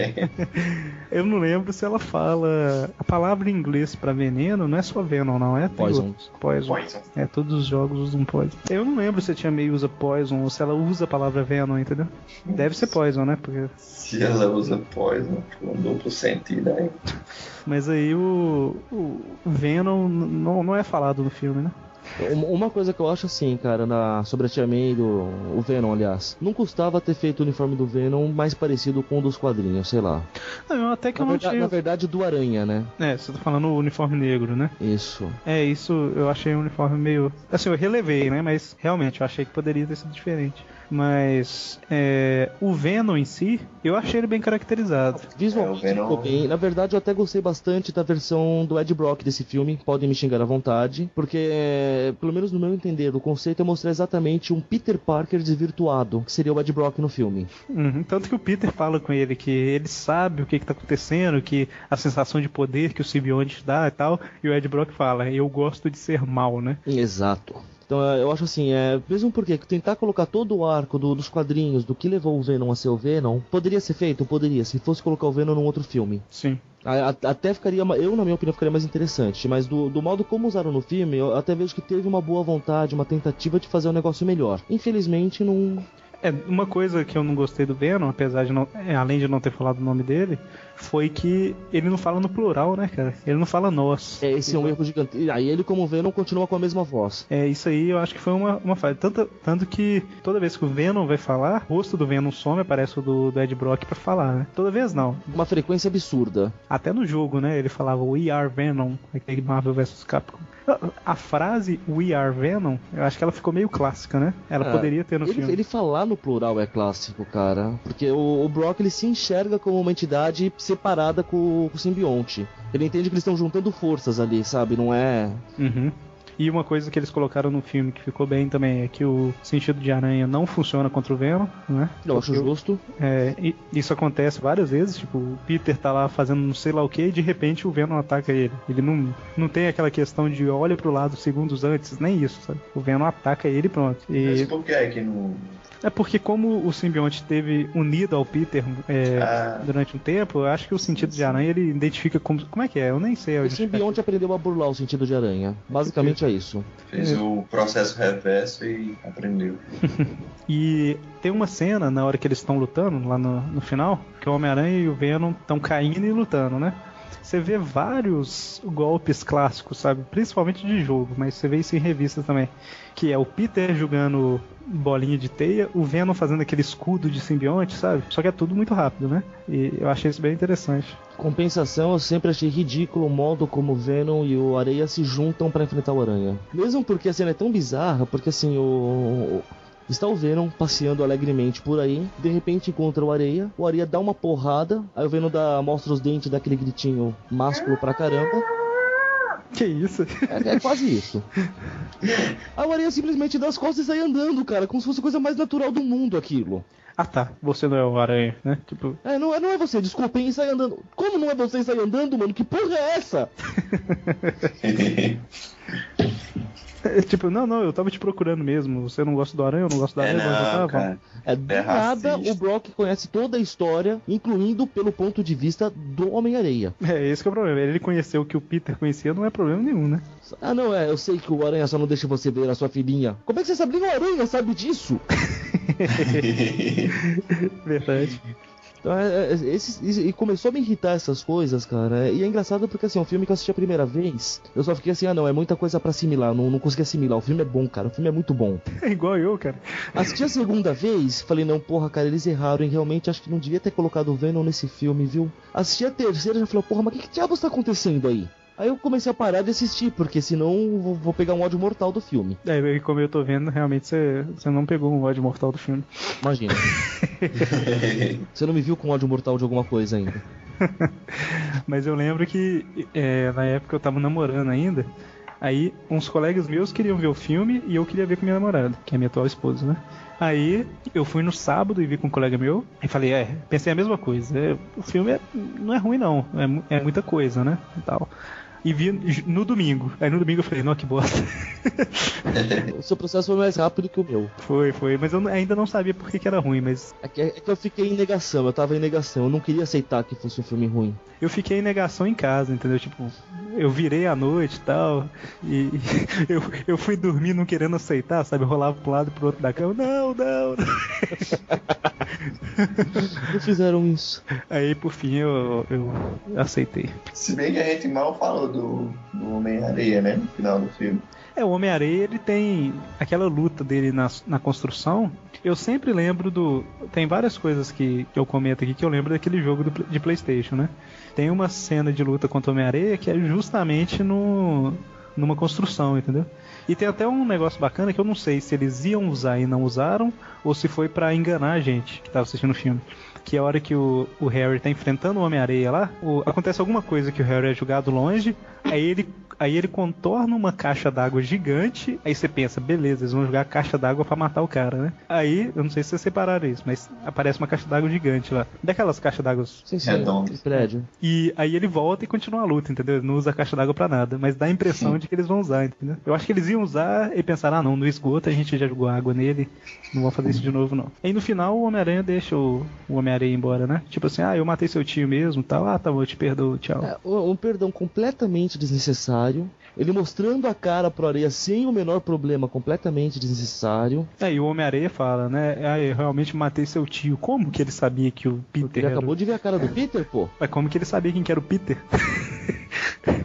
Eu não lembro se ela fala. A palavra em inglês pra veneno não é só venom, não é? Poison. Poison. Poison. É, todos os jogos usam poison. Eu não lembro se a tia May usa poison ou se ela usa a palavra venom, entendeu? Deve ser poison, né? Porque... Se ela usa Poison, um duplo sentido aí. Mas aí o, o Venom não, não é falado no filme, né? Uma- coisa que eu acho assim, cara, na, sobre a Tia May, do, o Venom, aliás. Não custava ter feito o uniforme do Venom mais parecido com o dos quadrinhos, sei lá. Não, até que Na eu não verdade, tinha. na verdade, do Aranha, né? É, você tá falando o uniforme negro, né? Isso. É, isso eu achei um uniforme meio. Assim, eu relevei, né? Mas realmente eu achei que poderia ter sido diferente. Mas é, o Venom em si, eu achei ele bem caracterizado. Visualmente É, Venom- ficou bem. Na verdade, eu até gostei bastante da versão do Ed Brock desse filme. Podem me xingar à vontade. Porque, é, pelo menos no meu entender, o conceito é mostrar exatamente um Peter Parker desvirtuado, que seria o Ed Brock no filme. Uhum, Tanto que o Peter fala com ele que ele sabe o que, que tá acontecendo, que a sensação de poder que o simbionte dá e tal. E o Ed Brock fala, eu gosto de ser mal, né? Exato. Então é, eu acho assim, é, mesmo porque tentar colocar todo o arco do- dos quadrinhos do que levou o Venom a ser o Venom, poderia ser feito? Poderia, se fosse colocar o Venom num outro filme. Sim. A- a- Até ficaria, eu na minha opinião, ficaria mais interessante, mas do, do modo como usaram no filme, eu até vejo que teve uma boa vontade, uma tentativa de fazer um negócio melhor. Infelizmente, não. É, uma coisa que eu não gostei do Venom, apesar de não. é, além de não ter falado o nome dele, foi que ele não fala no plural, né, cara? Ele não fala nós. É, esse é um erro gigante. E Aí ele, como Venom, continua com a mesma voz. É, isso aí eu acho que foi uma, uma falha. Tanto, tanto que toda vez que o Venom vai falar, o rosto do Venom some, aparece o do, do Ed Brock pra falar, né? Toda vez não. Uma frequência absurda. Até no jogo, né? Ele falava We are Venom, aquele Marvel vs Capcom. A, frase We are Venom, eu acho que ela ficou meio clássica, né? Ela Ah, poderia ter no Ele, filme. ele falar no plural é clássico, cara. Porque o, o Brock ele se enxerga como uma entidade separada com, com o simbionte. Ele entende que eles estão juntando forças ali, sabe? Não é. Uhum. E uma coisa que eles colocaram no filme que ficou bem também é que o sentido de aranha não funciona contra o Venom, né? Eu acho justo. É, e isso acontece várias vezes, tipo, o Peter tá lá fazendo não sei lá o que e de repente o Venom ataca ele. Ele não, não tem aquela questão de olha pro lado segundos antes, nem isso, sabe? O Venom ataca ele e pronto. Mas E por que é que não. É porque como o simbionte esteve unido ao Peter é, Ah. durante um tempo, eu acho que o sentido de aranha ele identifica como. Como é que é? Eu nem sei. O simbionte aprendeu a burlar o sentido de aranha. Basicamente é isso. Fez o processo reverso e aprendeu. E tem uma cena na hora que eles estão lutando, lá no, no final, que o Homem-Aranha e o Venom estão caindo e lutando, né? Você vê vários golpes clássicos, sabe? Principalmente de jogo, mas você vê isso em revistas também. Que é o Peter jogando bolinha de teia, o Venom fazendo aquele escudo de simbionte, sabe? Só que é tudo muito rápido, né? E eu achei isso bem interessante. Compensação, eu sempre achei ridículo o modo como o Venom e o Areia se juntam pra enfrentar o Aranha. Mesmo porque a cena é tão bizarra, porque assim, o. Está o Venom passeando alegremente por aí, de repente encontra o Areia, o Areia dá uma porrada, aí o Venom dá, mostra os dentes, dá aquele gritinho másculo pra caramba. Que isso? É, é quase isso. A Aranha simplesmente dá as costas e sai andando, cara, como se fosse a coisa mais natural do mundo aquilo. Ah tá, você não é o aranha, né? Tipo, É, não, é- não é você, desculpem, e sai andando. Como não é você e sai andando, mano? Que porra é essa? é, tipo, não, não, eu tava te procurando mesmo. Você não gosta do aranha, eu não gosto da É, aranha, mas eu não, tava. cara. É, do É nada, racista. o Brock conhece toda a história, incluindo pelo ponto de vista do Homem-Areia. É, esse que é o problema. Ele conheceu o que o Peter conhecia, não é problema nenhum, né? Ah, não, é, eu sei que o Aranha só não deixa você ver a sua filhinha. Como é que você sabe? Nem o Aranha sabe disso. Verdade. Então, é, é, esses- e e começou a me irritar essas coisas, cara. E é engraçado porque, assim, é um filme que eu assisti a primeira vez, eu só fiquei assim, ah, não, é muita coisa pra assimilar, não, não consegui assimilar. O filme é bom, cara, o filme é muito bom. É igual eu, cara. Assisti a segunda vez, falei, não, porra, cara, eles erraram, hein? Realmente acho que não devia ter colocado o Venom nesse filme, viu? Assisti a terceira e já falei, porra, mas o que, que diabos tá acontecendo aí? Aí eu comecei a parar de assistir, porque senão eu vou, vou pegar um ódio mortal do filme. É, e como eu tô vendo, realmente você, você não pegou um ódio mortal do filme. Imagina. Você não me viu com ódio mortal de alguma coisa ainda. Mas eu lembro que é, na época eu tava namorando ainda. Aí uns colegas meus queriam ver o filme e eu queria ver com minha namorada, que é minha atual esposa, né? Aí eu fui no sábado e vi com um colega meu e falei, é, pensei a mesma coisa. é, o filme é- não é ruim não, é, é muita coisa, né? E tal. E vi no domingo. Aí no domingo eu falei, não, que bosta. O seu processo foi mais rápido que o meu. foi, foi. Mas eu ainda não sabia por que, que era ruim, mas É que, é que eu fiquei em negação, eu tava em negação, eu não queria aceitar que fosse um filme ruim. eu fiquei em negação em casa, entendeu? Tipo, eu virei à noite e tal, e eu, eu fui dormir não querendo aceitar, sabe? Eu rolava pro lado e pro outro da cama, não, não, não. Não fizeram isso. Aí por fim eu, eu aceitei. Se bem que a gente mal falou do, do Homem-Areia, né? No final do filme. É, o Homem-Areia, ele tem aquela luta dele na, na construção. Eu sempre lembro do. Tem várias coisas que, que eu comento aqui que eu lembro daquele jogo do de PlayStation, né? Tem uma cena de luta contra o Homem-Areia que é justamente no, numa construção, entendeu? E tem até um negócio bacana que eu não sei se eles iam usar e não usaram, ou se foi pra enganar a gente que tava assistindo o filme. Que a hora que o, o Harry tá enfrentando o Homem-Areia lá, o- acontece alguma coisa que o Harry é jogado longe, aí ele, aí ele contorna uma caixa d'água gigante, aí você pensa, beleza, eles vão jogar a caixa d'água pra matar o cara, né? Aí, eu não sei se vocês separaram isso, mas aparece uma caixa d'água gigante lá. Daquelas caixas d'água Sim, sim, aquele prédio. e aí ele volta e continua a luta, entendeu? Ele não usa a caixa d'água pra nada, mas dá a impressão de que eles vão usar, entendeu? Eu acho que eles iam usar e pensaram, ah não, no esgoto a gente já jogou água nele, não vou fazer isso de novo não. Aí no final o Homem-Aranha deixa o, o Homem-Aranha embora, né? Tipo assim, ah, eu matei seu tio mesmo tal, ah tá bom, eu te perdoo, tchau. É, um perdão completamente desnecessário. Ele mostrando a cara pro areia sem o menor problema, completamente desnecessário. É, e o Homem-Aranha fala, né? Ah, eu realmente matei seu tio. Como que ele sabia que o Peter Ele era... acabou de ver a cara do Peter, pô. Mas como que ele sabia quem que era o Peter?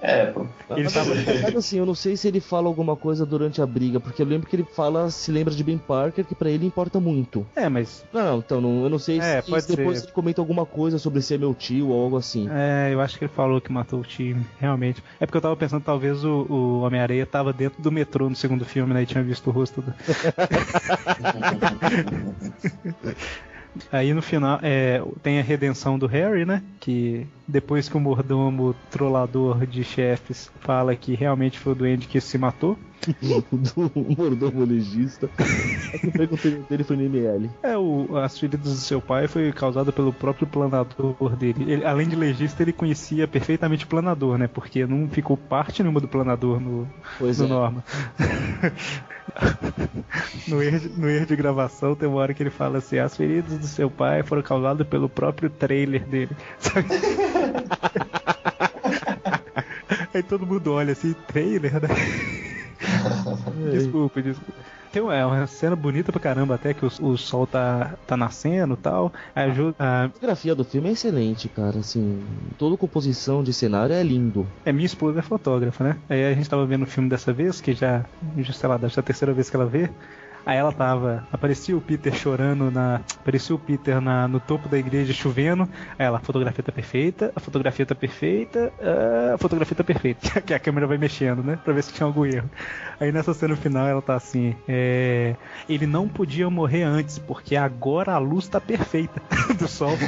É, pô. Ele Mas, tava- verdade, assim, eu não sei se ele fala alguma coisa durante a briga, porque eu lembro que ele fala, se lembra de Ben Parker, que pra ele importa muito. É, mas... Não, não, então, não, eu não sei É, se, pode se depois ser. ele comenta alguma coisa sobre ser meu tio ou algo assim. É, eu acho que ele falou que matou o time, realmente. É porque eu tava pensando, talvez o, o Homem-Areia tava dentro do metrô no segundo filme, né? E tinha visto o rosto do... Aí no final é, tem a redenção do Harry, né? Que depois que o mordomo trollador de chefes fala que realmente foi o duende que se matou. do mordomo legista. É que eu perguntei dele foi no ML. É, o, as feridas do seu pai foi causada pelo próprio planador dele. Ele, além de legista, ele conhecia perfeitamente o planador, né? Porque não ficou parte nenhuma do planador no, Pois no é. Norma. no, erro de, no erro de gravação tem uma hora que ele fala assim, as feridas do seu pai foram causadas pelo próprio trailer dele. Sabe? Aí todo mundo olha assim, trailer, né? Desculpa, desculpa. Tem uma, é uma cena bonita pra caramba até que o, o sol tá, tá nascendo e tal. Ajuda, a, A fotografia do filme é excelente, cara. Assim, toda composição de cenário é lindo. é, minha esposa é fotógrafa, né? Aí a gente tava vendo o filme dessa vez, que já, já sei lá, deve ser a terceira vez que ela vê. Aí ela tava. Aparecia o Peter chorando na. Aparecia o Peter na, no topo da igreja chovendo. Aí ela, a fotografia tá perfeita, a fotografia tá perfeita, ah, a fotografia tá perfeita. que a câmera vai mexendo, né? Pra ver se tinha algum erro. Aí nessa cena final ela tá assim. É, ele não podia morrer antes, porque agora a luz tá perfeita do sol.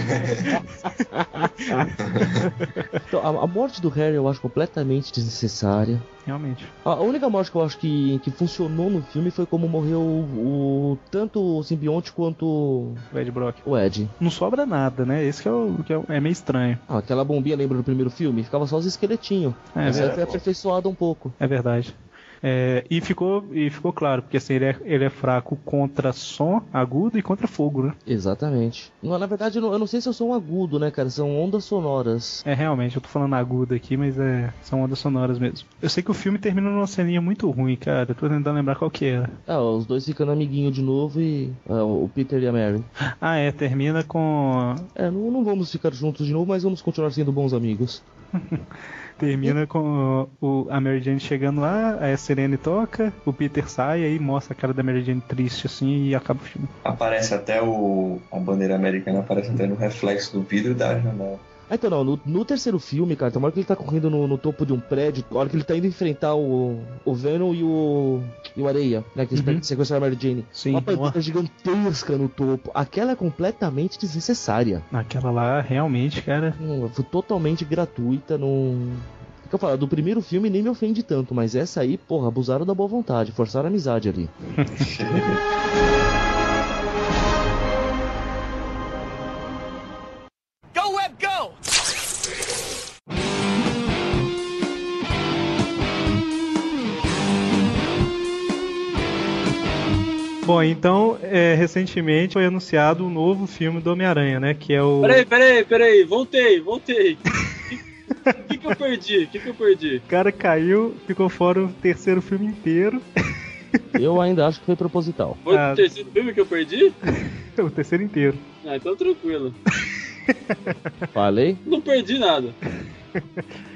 Então, a, a morte do Harry eu acho completamente desnecessária. Realmente. A a única morte que eu acho que, que funcionou no filme foi como morreu o, tanto o simbionte quanto O Ed Brock. o Ed. Não sobra nada, né? Esse que é, o, que é, é meio estranho. Ah, aquela bombinha, lembra do primeiro filme? Ficava só os esqueletinhos. É, Essa é, foi pô. aperfeiçoada um pouco. É verdade. É, e, ficou, e ficou claro, porque assim, ele é, ele é fraco contra som agudo e contra fogo, né? Exatamente. Na verdade, eu não, eu não sei se eu sou um agudo, né, cara? São ondas sonoras. É, realmente, eu tô falando agudo aqui, mas é, são ondas sonoras mesmo. Eu sei que o filme termina numa ceninha muito ruim, cara. Eu tô tentando lembrar qual que era. Ah, os dois ficando amiguinho de novo e. ah, o Peter e a Mary. Ah, é, termina com. É, não, não vamos ficar juntos de novo, mas vamos continuar sendo bons amigos. Termina com o, a Mary Jane chegando lá, a Serene toca, o Peter sai, aí mostra a cara da Mary Jane triste assim e acaba o filme. Aparece até o. A bandeira americana aparece até no reflexo do vidro da janela. Ah, então não, no, no terceiro filme, cara, tem uma hora que ele tá correndo no, no topo de um prédio, a hora que ele tá indo enfrentar o, o Venom e o. e o Areia, né? Que eles Uhum. sequestraram a Mary Jane. Sim, uma uma- bandeira gigantesca no topo. Aquela é completamente desnecessária. Aquela lá, realmente, cara. Hum, foi totalmente gratuita, não. O que eu falo, do primeiro filme nem me ofende tanto, mas essa aí, porra, abusaram da boa vontade, forçaram a amizade ali. Bom, então, é, recentemente foi anunciado um novo filme do Homem-Aranha, né? Que é o. Peraí, peraí, peraí, voltei, voltei. O que, que eu perdi? O que, que eu perdi? O cara caiu, ficou fora o terceiro filme inteiro. Eu ainda acho que foi proposital. Foi Ah. o terceiro filme que eu perdi? o terceiro inteiro. Ah, então tranquilo. Falei? Não perdi nada.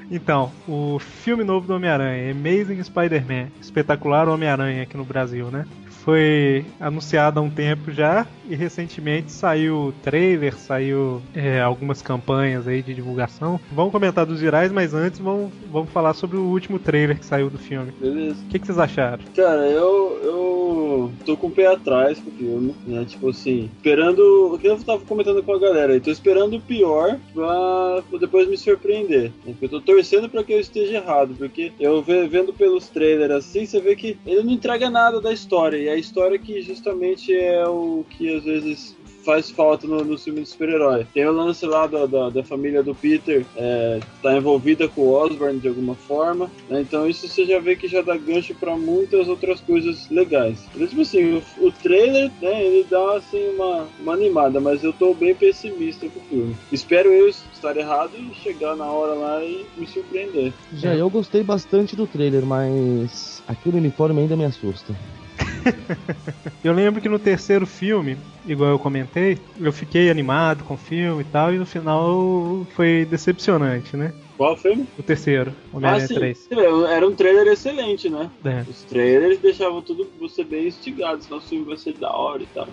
Então, o filme novo do Homem-Aranha, Amazing Spider-Man, espetacular Homem-Aranha aqui no Brasil, né? Foi anunciado há um tempo já e recentemente saiu trailer, saiu é, algumas campanhas aí de divulgação. Vamos comentar dos virais, mas antes vamos, vamos falar sobre o último trailer que saiu do filme. Beleza. O que, que vocês acharam? Cara, eu, eu tô com o pé atrás com o filme, né? Tipo assim, esperando. O que eu tava comentando com a galera aí, tô esperando o pior pra depois me surpreender. né? Eu tô torcendo pra que eu esteja errado, porque eu ve- vendo pelos trailers assim, você vê que ele não entrega nada da história, e a história que justamente é o que às vezes faz falta no, no filme de super-herói. Tem o lance lá da, da, da família do Peter, é, tá envolvida com o Osborn de alguma forma, né? então isso você já vê que já dá gancho pra muitas outras coisas legais. Tipo assim, o, o trailer, né, ele dá assim uma, uma animada, mas eu tô bem pessimista com o filme. Espero eu estar errado e chegar na hora lá e me surpreender. Já eu gostei bastante do trailer, mas aquele uniforme ainda me assusta. Eu lembro que no terceiro filme, igual eu comentei, eu fiquei animado com o filme e tal, e no final foi decepcionante, né? Qual filme? O terceiro, Ah, Homem-Aranha sim. 3. Era um trailer excelente, né? É. Os trailers deixavam tudo você bem instigado, senão o filme vai ser da hora e tal.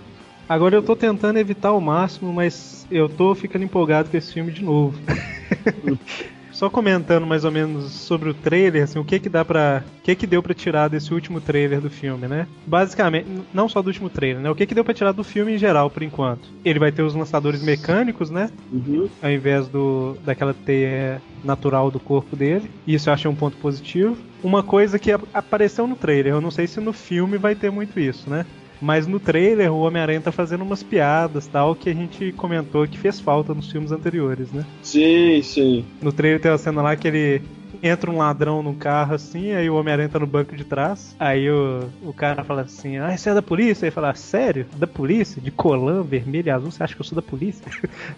Agora eu tô tentando evitar ao máximo, mas eu tô ficando empolgado com esse filme de novo. Só comentando mais ou menos sobre o trailer, assim, o que que dá para, o que que deu pra tirar desse último trailer do filme, né? Basicamente, não só do último trailer, né? O que que deu pra tirar do filme em geral, por enquanto? Ele vai ter os lançadores mecânicos, né? Uhum. Ao invés do daquela teia natural do corpo dele. Isso eu achei um ponto positivo. Uma coisa que ap- apareceu no trailer, eu não sei se no filme vai ter muito isso, né? Mas no trailer o Homem-Aranha tá fazendo umas piadas tal que a gente comentou que fez falta nos filmes anteriores, né? Sim, sim. No trailer tem uma cena lá que ele entra um ladrão num carro assim, aí o Homem-Aranha tá no banco de trás. Aí o, o cara fala assim: Ah, você é da polícia? Aí fala: Sério? Da polícia? De colã vermelho e azul? Você acha que eu sou da polícia?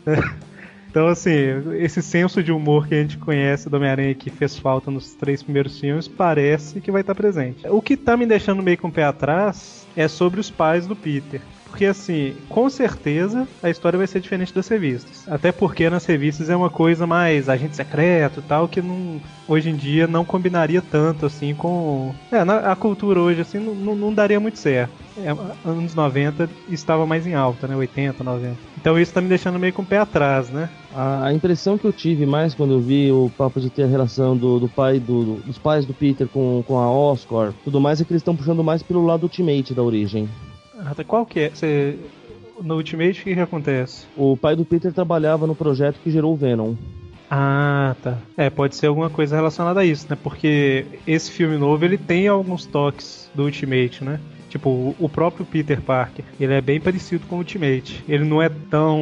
Então, assim, esse senso de humor que a gente conhece do Homem-Aranha que fez falta nos três primeiros filmes parece que vai estar presente. O que tá me deixando meio com o pé atrás é sobre os pais do Peter. Porque, assim, com certeza a história vai ser diferente das revistas. Até porque nas revistas é uma coisa mais agente secreto e tal, que não, hoje em dia não combinaria tanto, assim, com. É, na, a cultura hoje, assim, não, não, não daria muito certo. É, anos 90 estava mais em alta, né? 80, 90. Então isso tá me deixando meio com o pé atrás, né? A, impressão que eu tive mais quando eu vi o papo de ter a relação do, do pai do- dos pais do Peter com, com a Oscar, tudo mais é que eles estão puxando mais pelo lado Ultimate da origem. Qual que é? Você... No Ultimate, o que, que acontece? O pai do Peter trabalhava no projeto que gerou o Venom. Ah, tá. É, pode ser alguma coisa relacionada a isso, né? Porque esse filme novo, ele tem alguns toques do Ultimate, né? Tipo, o- o próprio Peter Parker, ele é bem parecido com o Ultimate. Ele não é tão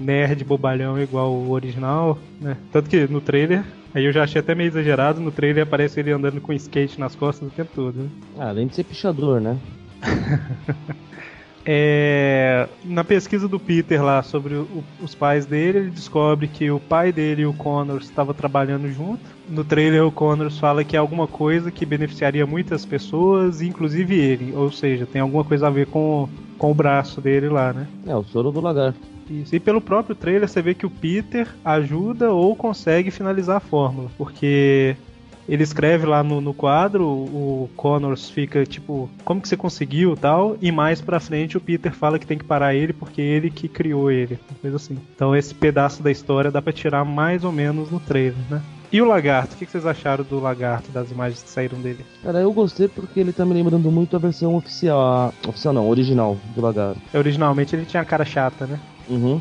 nerd bobalhão igual o original, né? Tanto que no trailer, aí eu já achei até meio exagerado, no trailer aparece ele andando com skate nas costas o tempo todo, né? Ah, além de ser pichador, né? É, na pesquisa do Peter lá sobre o- os pais dele, ele descobre que o pai dele e o Connors estavam trabalhando junto. No trailer, o Connors fala que é alguma coisa que beneficiaria muitas pessoas, inclusive ele. Ou seja, tem alguma coisa a ver com, com o braço dele lá, né? É, o soro do lagarto. Isso. E pelo próprio trailer você vê que o Peter ajuda ou consegue finalizar a fórmula. Porque ele escreve lá no, no quadro, o Connors fica tipo, como que você conseguiu tal? E mais pra frente o Peter fala que tem que parar ele porque ele que criou ele. Coisa assim. Então esse pedaço da história dá pra tirar mais ou menos no trailer, né? E o lagarto? O que que vocês acharam do lagarto, das imagens que saíram dele? Cara, eu gostei porque ele tá me lembrando muito a versão oficial. a- Oficial não, original do lagarto. Originalmente ele tinha a cara chata, né? Uhum.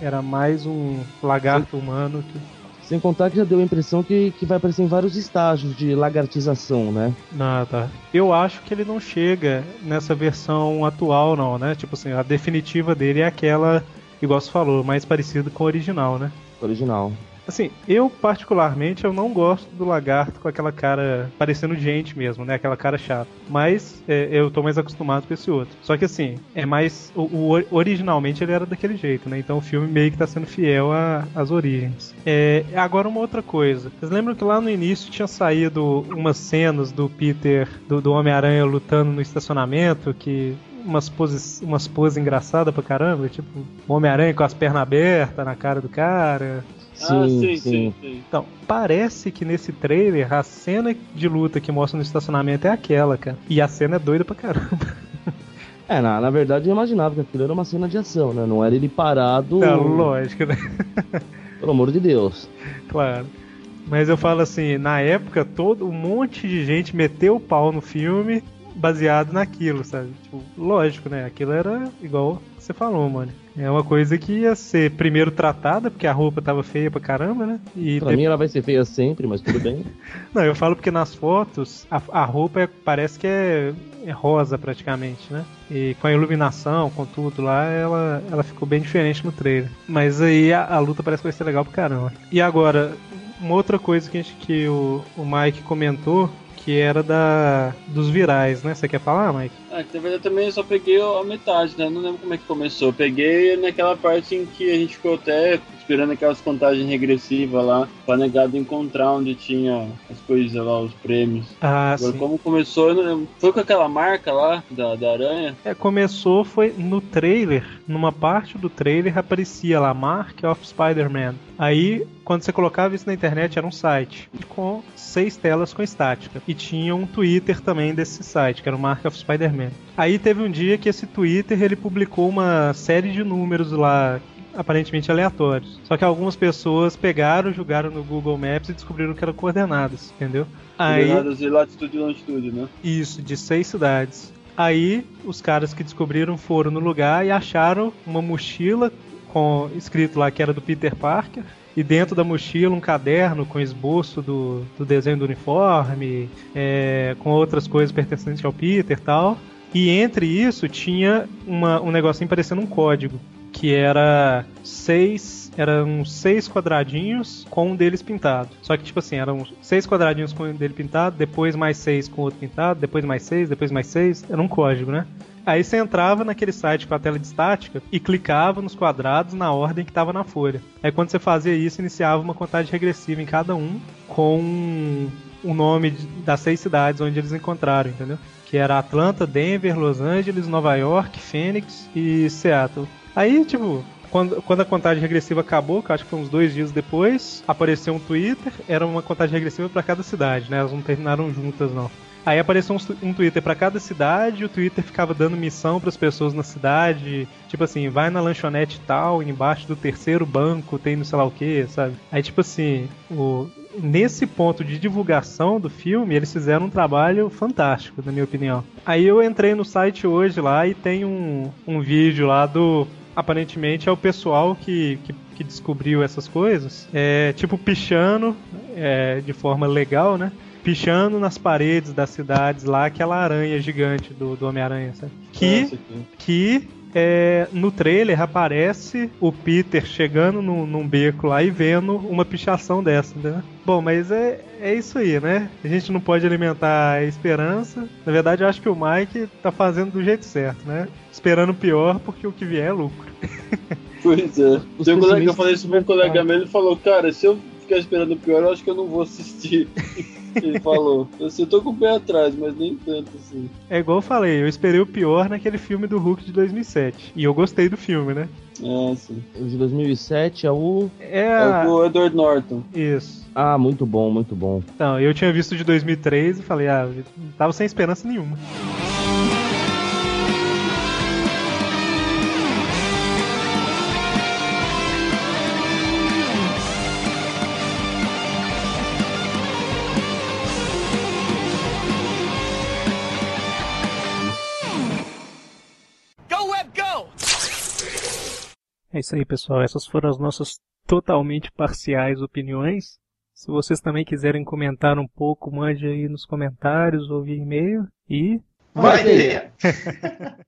Era mais um lagarto humano que. Sem contar que já deu a impressão que, que vai aparecer em vários estágios de lagartização, né? Tá. Eu acho que ele não chega nessa versão atual, não, né? Tipo assim, a definitiva dele é aquela, igual você falou, mais parecida com o original, né? Original. Assim, eu particularmente eu não gosto do lagarto com aquela cara parecendo gente mesmo, né? Aquela cara chata. Mas é, eu tô mais acostumado com esse outro. Só que assim, é mais. O, o ori- originalmente ele era daquele jeito, né? Então o filme meio que tá sendo fiel às origens. É, agora uma outra coisa. Vocês lembram que lá no início tinha saído umas cenas do Peter, do, do Homem-Aranha lutando no estacionamento que umas poses, umas poses engraçadas pra caramba, tipo, Homem-Aranha com as pernas abertas na cara do cara. Ah, sim, sim, sim. Então, parece que nesse trailer a cena de luta que mostra no estacionamento é aquela, cara. E a cena é doida pra caramba. É, na, na verdade eu imaginava que aquilo era uma cena de ação, né? Não era ele parado. É, lógico, né? Pelo amor de Deus. Claro. Mas eu falo assim, na época todo um monte de gente meteu o pau no filme baseado naquilo, sabe? Tipo, lógico, né? Aquilo era igual você falou, mano. É uma coisa que ia ser primeiro tratada, porque a roupa tava feia pra caramba, né? E Pra de- mim ela vai ser feia sempre, mas tudo bem. Não, eu falo porque nas fotos a, a roupa é- parece que é, é rosa praticamente, né? E com a iluminação, com tudo lá, ela, ela ficou bem diferente no trailer. Mas aí a, a luta parece que vai ser legal pra caramba. E agora, uma outra coisa que, a gente, que o, o Mike comentou, que era da dos virais, né? Você quer falar, Mike? Que na verdade também eu só peguei a metade, né? Não lembro como é que começou. Eu peguei naquela parte em que a gente ficou até esperando aquelas contagens regressivas lá, pra negado encontrar onde tinha as coisas lá, os prêmios. Ah, Agora, sim. como começou, eu foi com aquela marca lá da, da aranha? É, começou foi no trailer, numa parte do trailer aparecia lá Mark of Spider-Man. Aí, quando você colocava isso na internet, era um site com seis telas com estática. E tinha um Twitter também desse site, que era o Mark of Spider-Man. Aí teve um dia que esse Twitter ele publicou uma série de números lá aparentemente aleatórios. Só que algumas pessoas pegaram, jogaram no Google Maps e descobriram que eram coordenadas, entendeu? Aí Coordenadas de latitude e longitude, né? isso, de seis cidades. Aí os caras que descobriram foram no lugar e acharam uma mochila com escrito lá que era do Peter Parker. E dentro da mochila um caderno com esboço do, do desenho do uniforme, é, com outras coisas pertencentes ao Peter e tal. E entre isso tinha uma, um negocinho parecendo um código, que era seis. Eram seis quadradinhos com um deles pintado. Só que, tipo assim, eram seis quadradinhos com um dele pintado, depois mais seis com outro pintado, depois mais seis, depois mais seis. Era um código, né? Aí você entrava naquele site com a tela de estática e clicava nos quadrados na ordem que estava na folha. Aí quando você fazia isso, iniciava uma contagem regressiva em cada um com o nome das seis cidades onde eles encontraram, entendeu? Que era Atlanta, Denver, Los Angeles, Nova York, Phoenix e Seattle. Aí, tipo, quando, quando, a contagem regressiva acabou, que acho que foi uns dois dias depois, apareceu um Twitter, era uma contagem regressiva para cada cidade, né? Elas não terminaram juntas, não. Aí apareceu um, um Twitter para cada cidade, o Twitter ficava dando missão para as pessoas na cidade, tipo assim, vai na lanchonete tal, embaixo do terceiro banco tem não sei lá o que, sabe? Aí tipo assim, o, nesse ponto de divulgação do filme, eles fizeram um trabalho fantástico, na minha opinião. Aí eu entrei no site hoje lá e tem um, um vídeo lá do. Aparentemente é o pessoal que, que, que descobriu essas coisas. É tipo pichando é, de forma legal, né? pichando nas paredes das cidades lá aquela aranha gigante do, do Homem-Aranha, sabe? Que, que é, no trailer aparece o Peter chegando no, num beco lá e vendo uma pichação dessa, né? Bom, mas é, é isso aí, né? A gente não pode alimentar a esperança. Na verdade, eu acho que o Mike tá fazendo do jeito certo, né? Esperando o pior, porque o que vier é lucro. Pois é. Tem um colega, eu falei isso pra um colega meu, ele falou, cara, se eu ficar esperando o pior, eu acho que eu não vou assistir. Ele falou. Eu tô com o pé atrás, mas nem tanto assim. É igual eu falei, eu esperei o pior naquele filme do Hulk de 2007. E eu gostei do filme, né? É, sim. O de 2007 é o. É, a... é o Edward Norton. Isso. Ah, muito bom, muito bom. Então, eu tinha visto de 2003 e falei, ah, tava sem esperança nenhuma. É isso aí, pessoal. Essas foram as nossas totalmente parciais opiniões. Se vocês também quiserem comentar um pouco, mande aí nos comentários ou via e-mail. E. Vai ter!